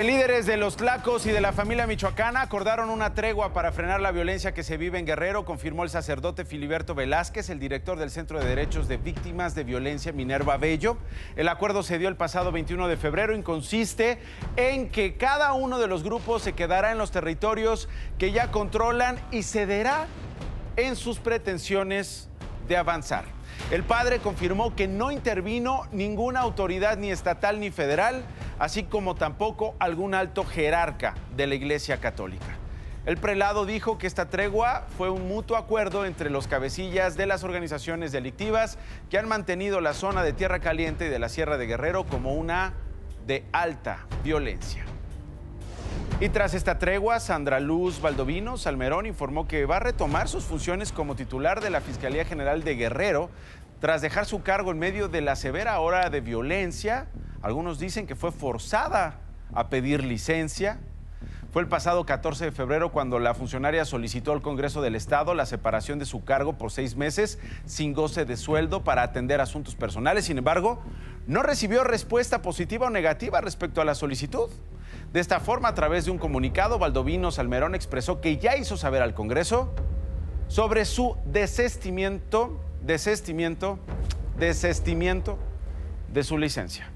Líderes de los Tlacos y de la familia michoacana acordaron una tregua para frenar la violencia que se vive en Guerrero, confirmó el sacerdote Filiberto Velázquez, el director del Centro de Derechos de Víctimas de Violencia Minerva Bello. El acuerdo se dio el pasado 21 de febrero y consiste en que cada uno de los grupos se quedará en los territorios que ya controlan y cederá en sus pretensiones de avanzar. El padre confirmó que no intervino ninguna autoridad ni estatal ni federal, así como tampoco algún alto jerarca de la Iglesia Católica. El prelado dijo que esta tregua fue un mutuo acuerdo entre los cabecillas de las organizaciones delictivas que han mantenido la zona de Tierra Caliente y de la Sierra de Guerrero como una de alta violencia. Y tras esta tregua, Sandra Luz Valdovino Salmerón informó que va a retomar sus funciones como titular de la Fiscalía General de Guerrero tras dejar su cargo en medio de la severa hora de violencia. Algunos dicen que fue forzada a pedir licencia. Fue el pasado 14 de febrero cuando la funcionaria solicitó al Congreso del Estado la separación de su cargo por seis meses sin goce de sueldo para atender asuntos personales. Sin embargo, no recibió respuesta positiva o negativa respecto a la solicitud. De esta forma, a través de un comunicado, Valdovino Salmerón expresó que ya hizo saber al Congreso sobre su desestimiento, desestimiento, desestimiento de su licencia.